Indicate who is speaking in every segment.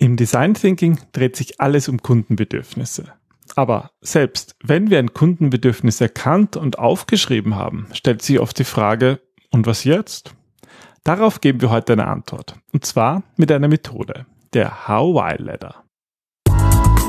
Speaker 1: Im Design Thinking dreht sich alles um Kundenbedürfnisse. Aber selbst wenn wir ein Kundenbedürfnis erkannt und aufgeschrieben haben, stellt sich oft die Frage, und was jetzt? Darauf geben wir heute eine Antwort. Und zwar mit einer Methode, der How-Why-Ladder.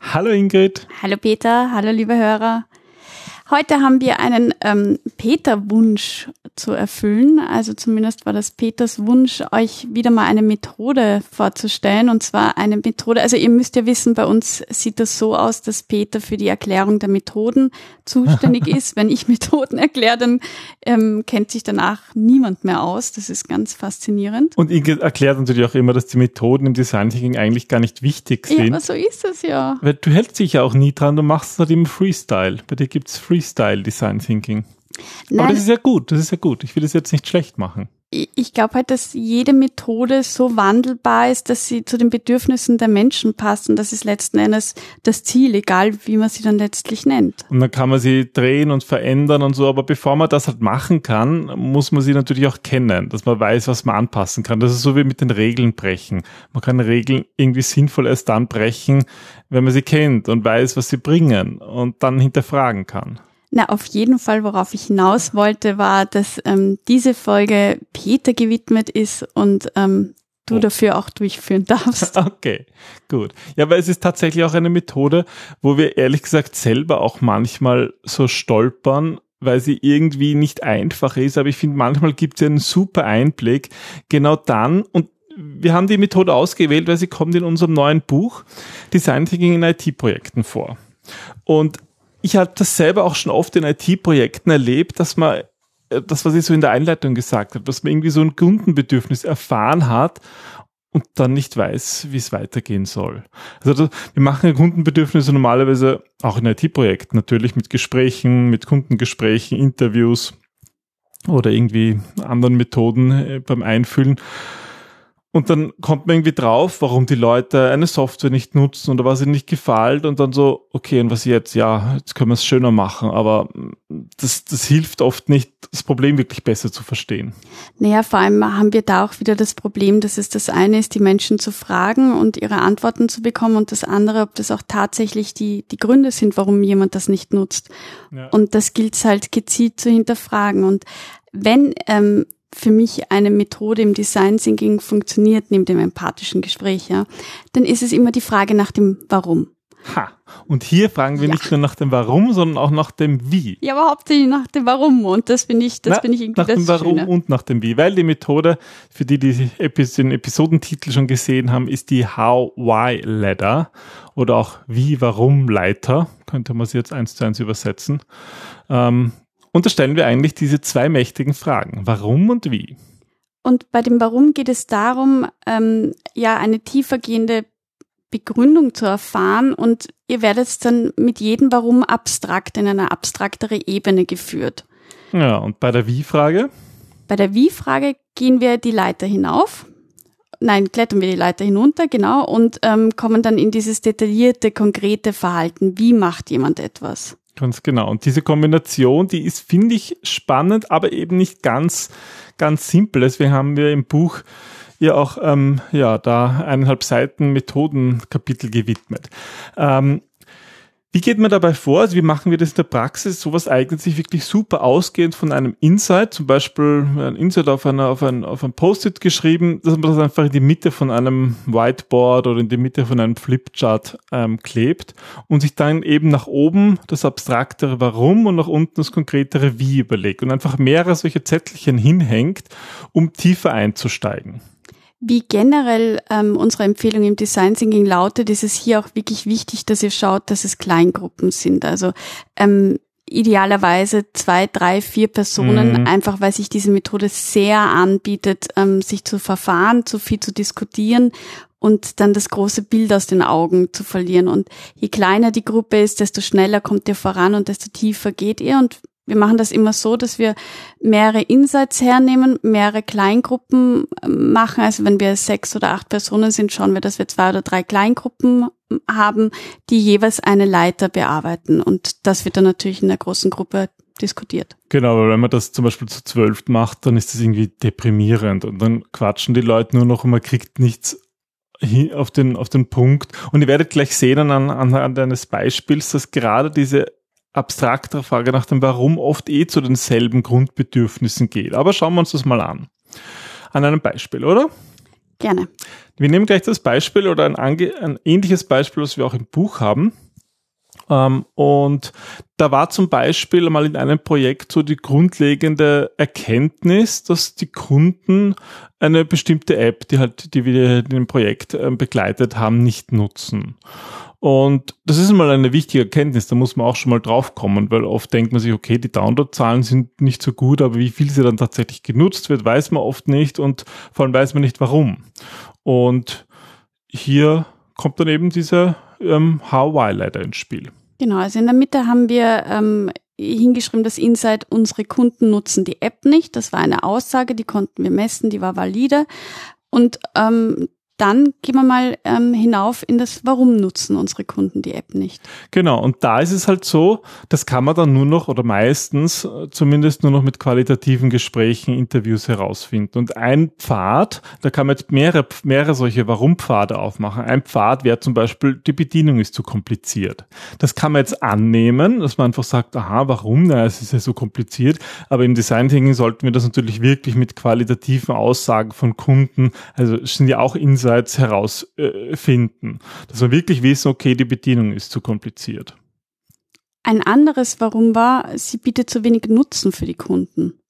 Speaker 1: Hallo Ingrid.
Speaker 2: Hallo Peter, hallo liebe Hörer. Heute haben wir einen ähm, Peter-Wunsch zu erfüllen. Also zumindest war das Peters Wunsch, euch wieder mal eine Methode vorzustellen. Und zwar eine Methode, also ihr müsst ja wissen, bei uns sieht das so aus, dass Peter für die Erklärung der Methoden zuständig ist. Wenn ich Methoden erkläre, dann ähm, kennt sich danach niemand mehr aus. Das ist ganz faszinierend.
Speaker 1: Und Inge erklärt natürlich auch immer, dass die Methoden im Design Thinking eigentlich gar nicht wichtig sind. Ja,
Speaker 2: aber so ist es ja.
Speaker 1: Weil du hältst dich ja auch nie dran, du machst es halt im Freestyle. Bei dir gibt's Freestyle Design Thinking. Nein. Aber das ist ja gut, das ist ja gut. Ich will das jetzt nicht schlecht machen.
Speaker 2: Ich glaube halt, dass jede Methode so wandelbar ist, dass sie zu den Bedürfnissen der Menschen passt. Und das ist letzten Endes das Ziel, egal wie man sie dann letztlich nennt.
Speaker 1: Und dann kann man sie drehen und verändern und so. Aber bevor man das halt machen kann, muss man sie natürlich auch kennen, dass man weiß, was man anpassen kann. Das ist so wie mit den Regeln brechen. Man kann Regeln irgendwie sinnvoll erst dann brechen, wenn man sie kennt und weiß, was sie bringen und dann hinterfragen kann.
Speaker 2: Na, auf jeden Fall, worauf ich hinaus wollte, war, dass ähm, diese Folge Peter gewidmet ist und ähm, du oh. dafür auch durchführen darfst.
Speaker 1: Okay, gut. Ja, aber es ist tatsächlich auch eine Methode, wo wir ehrlich gesagt selber auch manchmal so stolpern, weil sie irgendwie nicht einfach ist, aber ich finde, manchmal gibt sie einen super Einblick. Genau dann, und wir haben die Methode ausgewählt, weil sie kommt in unserem neuen Buch Design Thinking in IT-Projekten vor. Und ich habe das selber auch schon oft in IT-Projekten erlebt, dass man äh, das, was ich so in der Einleitung gesagt habe, dass man irgendwie so ein Kundenbedürfnis erfahren hat und dann nicht weiß, wie es weitergehen soll. Also wir machen Kundenbedürfnisse normalerweise auch in IT-Projekten natürlich mit Gesprächen, mit Kundengesprächen, Interviews oder irgendwie anderen Methoden äh, beim Einfüllen. Und dann kommt man irgendwie drauf, warum die Leute eine Software nicht nutzen oder was ihnen nicht gefällt und dann so, okay, und was jetzt? Ja, jetzt können wir es schöner machen, aber das, das hilft oft nicht, das Problem wirklich besser zu verstehen.
Speaker 2: Naja, vor allem haben wir da auch wieder das Problem, dass es das eine ist, die Menschen zu fragen und ihre Antworten zu bekommen und das andere, ob das auch tatsächlich die, die Gründe sind, warum jemand das nicht nutzt. Ja. Und das gilt es halt gezielt zu hinterfragen. Und wenn ähm, für mich eine Methode im Design Thinking funktioniert, neben dem empathischen Gespräch, ja, dann ist es immer die Frage nach dem Warum.
Speaker 1: Ha. Und hier fragen wir ja. nicht nur nach dem Warum, sondern auch nach dem Wie.
Speaker 2: Ja, aber hauptsächlich nach dem Warum. Und das finde ich, das finde ich irgendwie
Speaker 1: Nach dem Warum Schöne. und nach dem Wie. Weil die Methode, für die, die den Episodentitel schon gesehen haben, ist die How-Why-Ladder oder auch Wie-Warum-Leiter. Könnte man sie jetzt eins zu eins übersetzen. Ähm, und da stellen wir eigentlich diese zwei mächtigen Fragen. Warum und wie?
Speaker 2: Und bei dem Warum geht es darum, ähm, ja, eine tiefergehende Begründung zu erfahren und ihr werdet dann mit jedem Warum abstrakt in eine abstraktere Ebene geführt.
Speaker 1: Ja, und bei der Wie-Frage?
Speaker 2: Bei der Wie-Frage gehen wir die Leiter hinauf. Nein, klettern wir die Leiter hinunter, genau, und ähm, kommen dann in dieses detaillierte, konkrete Verhalten. Wie macht jemand etwas?
Speaker 1: Ganz genau. Und diese Kombination, die ist, finde ich, spannend, aber eben nicht ganz, ganz simpel. Deswegen haben wir im Buch ja auch ähm, ja da eineinhalb Seiten Methodenkapitel gewidmet. Ähm, wie geht man dabei vor? Also wie machen wir das in der Praxis? Sowas eignet sich wirklich super ausgehend von einem Insight, zum Beispiel ein Insight auf, einer, auf ein, auf ein Post-it geschrieben, dass man das einfach in die Mitte von einem Whiteboard oder in die Mitte von einem Flipchart ähm, klebt und sich dann eben nach oben das abstraktere Warum und nach unten das konkretere Wie überlegt und einfach mehrere solche Zettelchen hinhängt, um tiefer einzusteigen.
Speaker 2: Wie generell ähm, unsere Empfehlung im Design Thinking lautet, ist es hier auch wirklich wichtig, dass ihr schaut, dass es Kleingruppen sind. Also ähm, idealerweise zwei, drei, vier Personen, mhm. einfach weil sich diese Methode sehr anbietet, ähm, sich zu verfahren, zu viel zu diskutieren und dann das große Bild aus den Augen zu verlieren. Und je kleiner die Gruppe ist, desto schneller kommt ihr voran und desto tiefer geht ihr. Und wir machen das immer so, dass wir mehrere Insights hernehmen, mehrere Kleingruppen ähm, machen. Also wenn wir sechs oder acht Personen sind, schauen wir, dass wir zwei oder drei Kleingruppen ähm, haben, die jeweils eine Leiter bearbeiten. Und das wird dann natürlich in der großen Gruppe diskutiert.
Speaker 1: Genau, aber wenn man das zum Beispiel zu zwölf macht, dann ist das irgendwie deprimierend und dann quatschen die Leute nur noch und man kriegt nichts auf den, auf den Punkt. Und ihr werdet gleich sehen an, anhand eines Beispiels, dass gerade diese abstraktere Frage nach dem Warum oft eh zu denselben Grundbedürfnissen geht. Aber schauen wir uns das mal an. An einem Beispiel, oder?
Speaker 2: Gerne.
Speaker 1: Wir nehmen gleich das Beispiel oder ein, ein ähnliches Beispiel, was wir auch im Buch haben. Ähm, und da war zum Beispiel mal in einem Projekt so die grundlegende Erkenntnis, dass die Kunden eine bestimmte App, die halt, die wir in dem Projekt äh, begleitet haben, nicht nutzen. Und das ist mal eine wichtige Erkenntnis, da muss man auch schon mal drauf kommen, weil oft denkt man sich, okay, die Downloadzahlen sind nicht so gut, aber wie viel sie dann tatsächlich genutzt wird, weiß man oft nicht und vor allem weiß man nicht warum. Und hier kommt dann eben diese ähm, How-Why-Leiter ins Spiel.
Speaker 2: Genau, also in der Mitte haben wir ähm, hingeschrieben, das Insight, unsere Kunden nutzen die App nicht. Das war eine Aussage, die konnten wir messen, die war valide. Und ähm, dann gehen wir mal ähm, hinauf in das, warum nutzen unsere Kunden die App nicht.
Speaker 1: Genau, und da ist es halt so, das kann man dann nur noch oder meistens äh, zumindest nur noch mit qualitativen Gesprächen, Interviews herausfinden. Und ein Pfad, da kann man jetzt mehrere, mehrere solche Warum-Pfade aufmachen. Ein Pfad wäre zum Beispiel, die Bedienung ist zu kompliziert. Das kann man jetzt annehmen, dass man einfach sagt, aha, warum? Na, es ist ja so kompliziert. Aber im Design Thinking sollten wir das natürlich wirklich mit qualitativen Aussagen von Kunden, also sind ja auch Insights, Insights herausfinden. Dass wir wirklich wissen, okay, die Bedienung ist zu kompliziert.
Speaker 2: Ein anderes Warum war, sie bietet zu wenig Nutzen für die Kunden.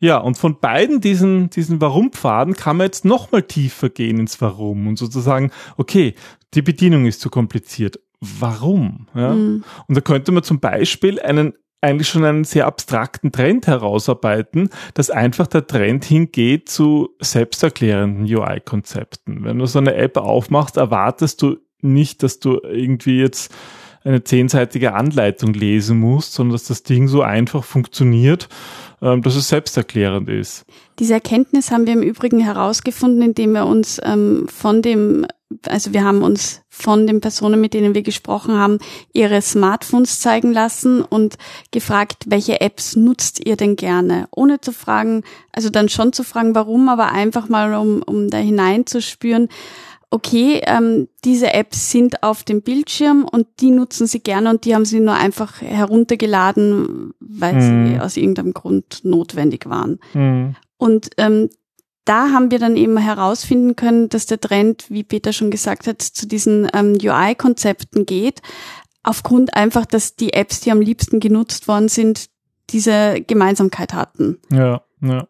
Speaker 1: Ja, und von beiden diesen, diesen Warum-Pfaden kann man jetzt nochmal tiefer gehen ins Warum und sozusagen, okay, die Bedienung ist zu kompliziert. Warum? Ja? Mhm. Und da könnte man zum Beispiel einen eigentlich schon einen sehr abstrakten Trend herausarbeiten, dass einfach der Trend hingeht zu selbsterklärenden UI-Konzepten. Wenn du so eine App aufmachst, erwartest du nicht, dass du irgendwie jetzt eine zehnseitige Anleitung lesen musst, sondern dass das Ding so einfach funktioniert, ähm, dass es selbsterklärend ist.
Speaker 2: Diese Erkenntnis haben wir im Übrigen herausgefunden, indem wir uns ähm, von dem also wir haben uns von den Personen, mit denen wir gesprochen haben, ihre Smartphones zeigen lassen und gefragt, welche Apps nutzt ihr denn gerne? Ohne zu fragen, also dann schon zu fragen, warum, aber einfach mal, um, um da hineinzuspüren, okay, ähm, diese Apps sind auf dem Bildschirm und die nutzen sie gerne und die haben sie nur einfach heruntergeladen, weil mhm. sie aus irgendeinem Grund notwendig waren. Mhm. Und ähm, da haben wir dann eben herausfinden können, dass der Trend, wie Peter schon gesagt hat, zu diesen ähm, UI-Konzepten geht, aufgrund einfach, dass die Apps, die am liebsten genutzt worden sind, diese Gemeinsamkeit hatten.
Speaker 1: Ja, ja.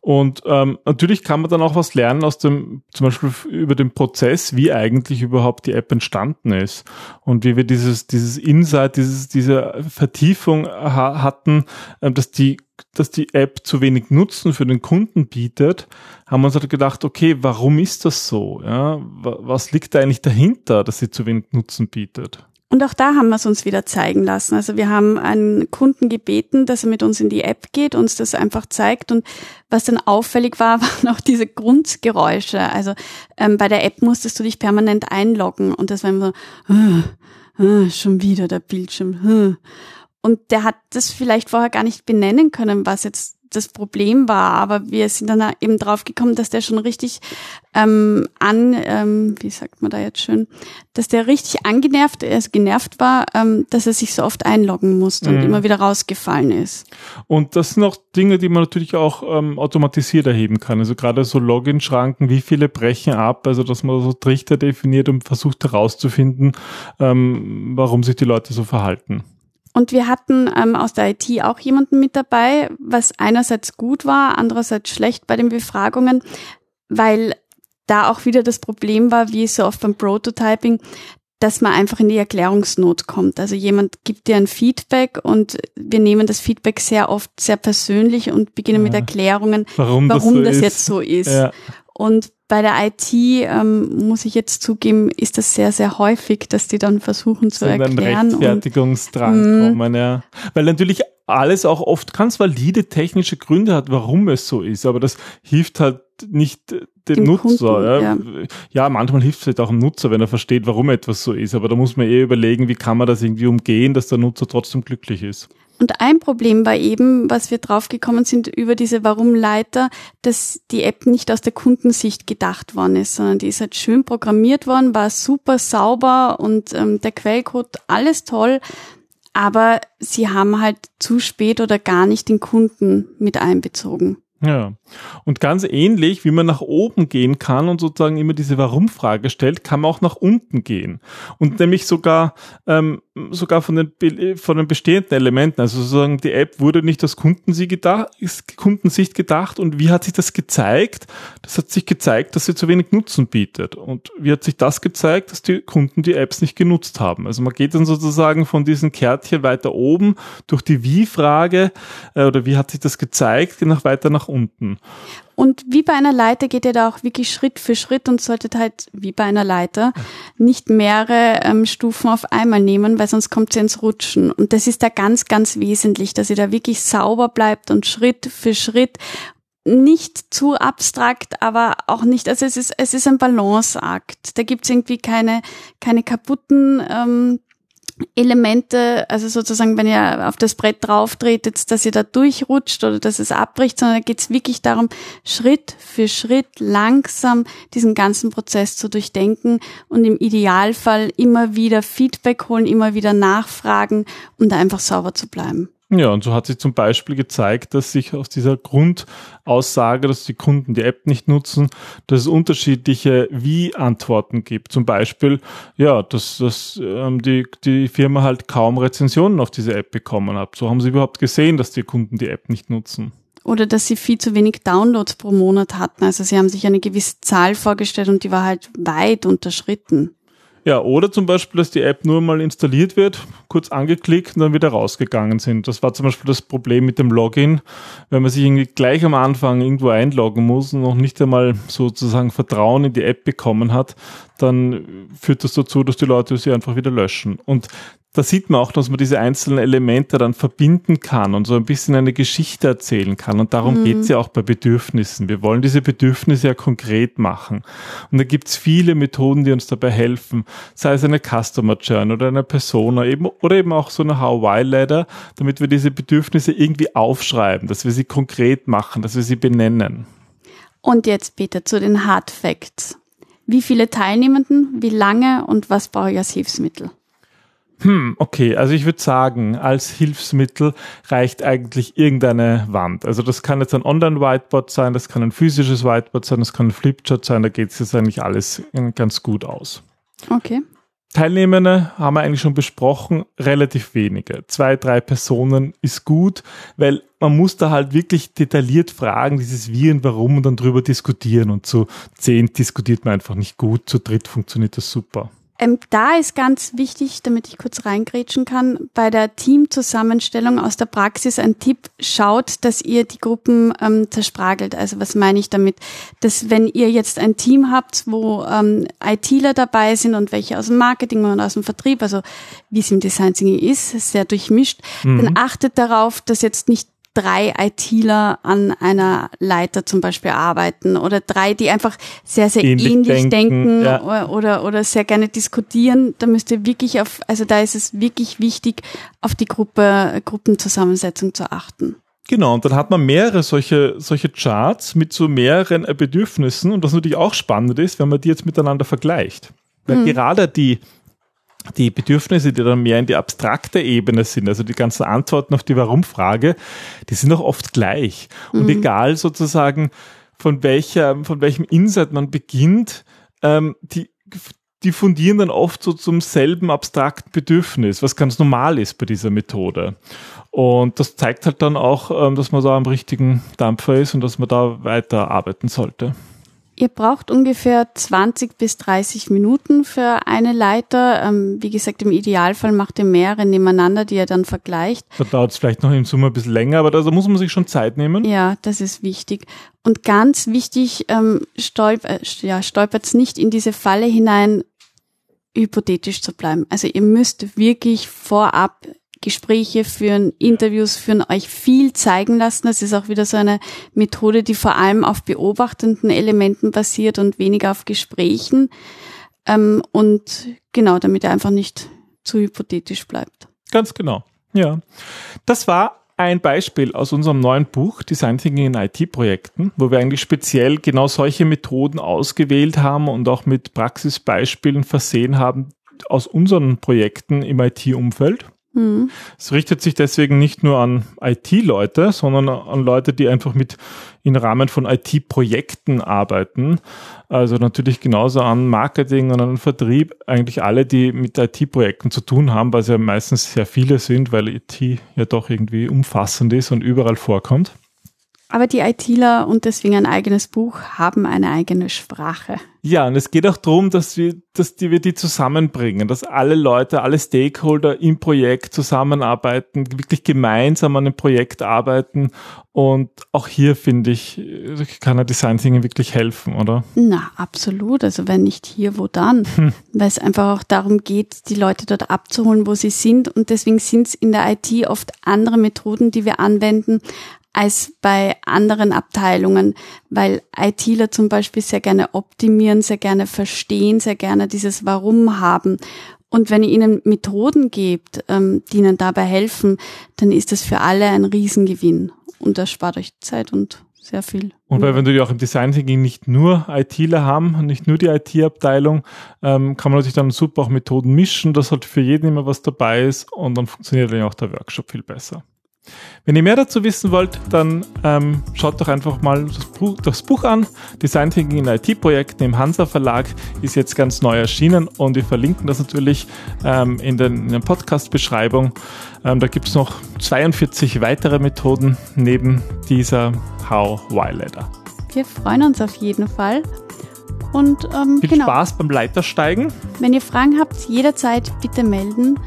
Speaker 1: Und ähm, natürlich kann man dann auch was lernen aus dem, zum Beispiel über den Prozess, wie eigentlich überhaupt die App entstanden ist und wie wir dieses, dieses Insight, dieses, diese Vertiefung ha hatten, äh, dass die, dass die App zu wenig Nutzen für den Kunden bietet, haben wir uns halt gedacht, okay, warum ist das so? Ja, was liegt da eigentlich dahinter, dass sie zu wenig Nutzen bietet?
Speaker 2: Und auch da haben wir es uns wieder zeigen lassen. Also wir haben einen Kunden gebeten, dass er mit uns in die App geht, uns das einfach zeigt. Und was dann auffällig war, waren auch diese Grundgeräusche. Also ähm, bei der App musstest du dich permanent einloggen und das war immer so, äh, äh, schon wieder der Bildschirm. Äh. Und der hat das vielleicht vorher gar nicht benennen können, was jetzt das Problem war. Aber wir sind dann eben drauf gekommen, dass der schon richtig ähm, an, ähm, wie sagt man da jetzt schön, dass der richtig angenervt, also genervt war, ähm, dass er sich so oft einloggen musste mhm. und immer wieder rausgefallen ist.
Speaker 1: Und das sind auch Dinge, die man natürlich auch ähm, automatisiert erheben kann. Also gerade so Login-Schranken, wie viele brechen ab, also dass man so Trichter definiert und versucht herauszufinden, ähm, warum sich die Leute so verhalten.
Speaker 2: Und wir hatten ähm, aus der IT auch jemanden mit dabei, was einerseits gut war, andererseits schlecht bei den Befragungen, weil da auch wieder das Problem war, wie so oft beim Prototyping, dass man einfach in die Erklärungsnot kommt. Also jemand gibt dir ein Feedback und wir nehmen das Feedback sehr oft sehr persönlich und beginnen ja. mit Erklärungen,
Speaker 1: warum,
Speaker 2: warum
Speaker 1: das,
Speaker 2: so
Speaker 1: das
Speaker 2: jetzt so ist.
Speaker 1: Ja.
Speaker 2: Und bei der IT ähm, muss ich jetzt zugeben, ist das sehr, sehr häufig, dass die dann versuchen zu
Speaker 1: so
Speaker 2: erklären.
Speaker 1: Rechtfertigungsdrang
Speaker 2: und,
Speaker 1: kommen, ja. Weil natürlich alles auch oft ganz valide technische Gründe hat, warum es so ist, aber das hilft halt nicht dem, Nutzer.
Speaker 2: Kunden,
Speaker 1: ja.
Speaker 2: ja.
Speaker 1: ja, manchmal hilft es halt auch dem Nutzer, wenn er versteht, warum etwas so ist, aber da muss man eh überlegen, wie kann man das irgendwie umgehen, dass der Nutzer trotzdem glücklich ist.
Speaker 2: Und ein Problem war eben, was wir draufgekommen sind über diese Warum-Leiter, dass die App nicht aus der Kundensicht gedacht worden ist, sondern die ist halt schön programmiert worden, war super sauber und ähm, der Quellcode alles toll, aber sie haben halt zu spät oder gar nicht den Kunden mit einbezogen.
Speaker 1: Ja, und ganz ähnlich, wie man nach oben gehen kann und sozusagen immer diese Warum-Frage stellt, kann man auch nach unten gehen. Und nämlich sogar, ähm, sogar von den, von den bestehenden Elementen. Also sozusagen die App wurde nicht aus Kundensicht gedacht, Kundensicht gedacht. Und wie hat sich das gezeigt? Das hat sich gezeigt, dass sie zu wenig Nutzen bietet. Und wie hat sich das gezeigt? Dass die Kunden die Apps nicht genutzt haben. Also man geht dann sozusagen von diesen Kärtchen weiter oben durch die Wie-Frage, äh, oder wie hat sich das gezeigt, nach weiter nach unten.
Speaker 2: Und wie bei einer Leiter geht ihr da auch wirklich Schritt für Schritt und solltet halt, wie bei einer Leiter, nicht mehrere ähm, Stufen auf einmal nehmen, weil sonst kommt sie ins Rutschen. Und das ist da ganz, ganz wesentlich, dass ihr da wirklich sauber bleibt und Schritt für Schritt nicht zu abstrakt, aber auch nicht, also es ist, es ist ein Balanceakt. Da gibt's irgendwie keine, keine kaputten ähm, Elemente, also sozusagen, wenn ihr auf das Brett drauf tretet, dass ihr da durchrutscht oder dass es abbricht, sondern da geht es wirklich darum, Schritt für Schritt langsam diesen ganzen Prozess zu durchdenken und im Idealfall immer wieder Feedback holen, immer wieder nachfragen, um da einfach sauber zu bleiben.
Speaker 1: Ja, und so hat sich zum Beispiel gezeigt, dass sich aus dieser Grundaussage, dass die Kunden die App nicht nutzen, dass es unterschiedliche Wie-Antworten gibt. Zum Beispiel, ja, dass, dass ähm, die, die Firma halt kaum Rezensionen auf diese App bekommen hat. So haben sie überhaupt gesehen, dass die Kunden die App nicht nutzen.
Speaker 2: Oder dass sie viel zu wenig Downloads pro Monat hatten. Also sie haben sich eine gewisse Zahl vorgestellt und die war halt weit unterschritten.
Speaker 1: Ja, oder zum Beispiel, dass die App nur mal installiert wird, kurz angeklickt und dann wieder rausgegangen sind. Das war zum Beispiel das Problem mit dem Login. Wenn man sich irgendwie gleich am Anfang irgendwo einloggen muss und noch nicht einmal sozusagen Vertrauen in die App bekommen hat, dann führt das dazu, dass die Leute sie einfach wieder löschen. Und da sieht man auch, dass man diese einzelnen Elemente dann verbinden kann und so ein bisschen eine Geschichte erzählen kann. Und darum mhm. geht es ja auch bei Bedürfnissen. Wir wollen diese Bedürfnisse ja konkret machen. Und da gibt es viele Methoden, die uns dabei helfen. Sei es eine Customer Journey oder eine Persona eben, oder eben auch so eine How-Why-Ladder, damit wir diese Bedürfnisse irgendwie aufschreiben, dass wir sie konkret machen, dass wir sie benennen.
Speaker 2: Und jetzt bitte zu den Hard Facts. Wie viele Teilnehmenden, wie lange und was brauche ich als Hilfsmittel?
Speaker 1: Hm, okay, also ich würde sagen, als Hilfsmittel reicht eigentlich irgendeine Wand. Also das kann jetzt ein Online-Whiteboard sein, das kann ein physisches Whiteboard sein, das kann ein Flipchart sein, da geht es jetzt eigentlich alles ganz gut aus.
Speaker 2: Okay.
Speaker 1: Teilnehmende haben wir eigentlich schon besprochen, relativ wenige. Zwei, drei Personen ist gut, weil man muss da halt wirklich detailliert fragen, dieses Wie und Warum und dann drüber diskutieren. Und zu zehn diskutiert man einfach nicht gut, zu dritt funktioniert das super.
Speaker 2: Ähm, da ist ganz wichtig, damit ich kurz reingrätschen kann, bei der Teamzusammenstellung aus der Praxis ein Tipp, schaut, dass ihr die Gruppen ähm, zerspragelt. Also was meine ich damit? Dass wenn ihr jetzt ein Team habt, wo ähm, ITler dabei sind und welche aus dem Marketing und aus dem Vertrieb, also wie es im Design Thinking ist, sehr durchmischt, mhm. dann achtet darauf, dass jetzt nicht drei ITler an einer Leiter zum Beispiel arbeiten oder drei, die einfach sehr, sehr ähnlich, ähnlich denken, denken ja. oder, oder, oder sehr gerne diskutieren. Da müsst ihr wirklich auf, also da ist es wirklich wichtig, auf die Gruppe, Gruppenzusammensetzung zu achten.
Speaker 1: Genau, und dann hat man mehrere solche, solche Charts mit so mehreren Bedürfnissen und was natürlich auch spannend ist, wenn man die jetzt miteinander vergleicht. Weil hm. gerade die die Bedürfnisse, die dann mehr in die abstrakte Ebene sind, also die ganzen Antworten auf die Warum-Frage, die sind auch oft gleich. Und mhm. egal sozusagen, von welcher, von welchem Insight man beginnt, ähm, die, die fundieren dann oft so zum selben abstrakten Bedürfnis, was ganz normal ist bei dieser Methode. Und das zeigt halt dann auch, ähm, dass man da am richtigen Dampfer ist und dass man da weiter arbeiten sollte.
Speaker 2: Ihr braucht ungefähr 20 bis 30 Minuten für eine Leiter. Ähm, wie gesagt, im Idealfall macht ihr mehrere nebeneinander, die ihr dann vergleicht.
Speaker 1: Da dauert es vielleicht noch im Sommer ein bisschen länger, aber da muss man sich schon Zeit nehmen.
Speaker 2: Ja, das ist wichtig. Und ganz wichtig, ähm, stolp äh, ja, stolpert nicht in diese Falle hinein, hypothetisch zu bleiben. Also ihr müsst wirklich vorab Gespräche führen, Interviews führen, euch viel zeigen lassen. Das ist auch wieder so eine Methode, die vor allem auf beobachtenden Elementen basiert und weniger auf Gesprächen. Ähm, und genau, damit er einfach nicht zu hypothetisch bleibt.
Speaker 1: Ganz genau. Ja. Das war ein Beispiel aus unserem neuen Buch Design Thinking in IT-Projekten, wo wir eigentlich speziell genau solche Methoden ausgewählt haben und auch mit Praxisbeispielen versehen haben aus unseren Projekten im IT-Umfeld. Mhm. Es richtet sich deswegen nicht nur an IT-Leute, sondern an Leute, die einfach mit im Rahmen von IT-Projekten arbeiten. Also natürlich genauso an Marketing und an Vertrieb. Eigentlich alle, die mit IT-Projekten zu tun haben, weil es ja meistens sehr viele sind, weil IT ja doch irgendwie umfassend ist und überall vorkommt.
Speaker 2: Aber die ITler und deswegen ein eigenes Buch haben eine eigene Sprache.
Speaker 1: Ja, und es geht auch darum, dass wir, dass die, wir die zusammenbringen, dass alle Leute, alle Stakeholder im Projekt zusammenarbeiten, wirklich gemeinsam an einem Projekt arbeiten. Und auch hier finde ich, kann ein Design Thinking wirklich helfen, oder?
Speaker 2: Na, absolut. Also wenn nicht hier, wo dann? Hm. Weil es einfach auch darum geht, die Leute dort abzuholen, wo sie sind. Und deswegen sind es in der IT oft andere Methoden, die wir anwenden, als bei anderen Abteilungen, weil ITler zum Beispiel sehr gerne optimieren, sehr gerne verstehen, sehr gerne dieses Warum haben. Und wenn ihr ihnen Methoden gebt, ähm, die ihnen dabei helfen, dann ist das für alle ein Riesengewinn. Und das spart euch Zeit und sehr viel.
Speaker 1: Und weil wenn du ja auch im Design Thinking nicht nur ITler haben, nicht nur die IT-Abteilung, ähm, kann man natürlich dann super auch Methoden mischen, dass halt für jeden immer was dabei ist und dann funktioniert dann auch der Workshop viel besser. Wenn ihr mehr dazu wissen wollt, dann ähm, schaut doch einfach mal das Buch, das Buch an. Design Thinking in IT-Projekten im Hansa Verlag ist jetzt ganz neu erschienen und wir verlinken das natürlich ähm, in, den, in der Podcast-Beschreibung. Ähm, da gibt es noch 42 weitere Methoden neben dieser How Why Letter.
Speaker 2: Wir freuen uns auf jeden Fall. Und ähm,
Speaker 1: viel genau. Spaß beim Leitersteigen.
Speaker 2: Wenn ihr Fragen habt, jederzeit bitte melden.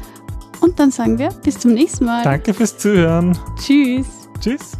Speaker 2: Und dann sagen wir bis zum nächsten Mal.
Speaker 1: Danke fürs Zuhören.
Speaker 2: Tschüss.
Speaker 1: Tschüss.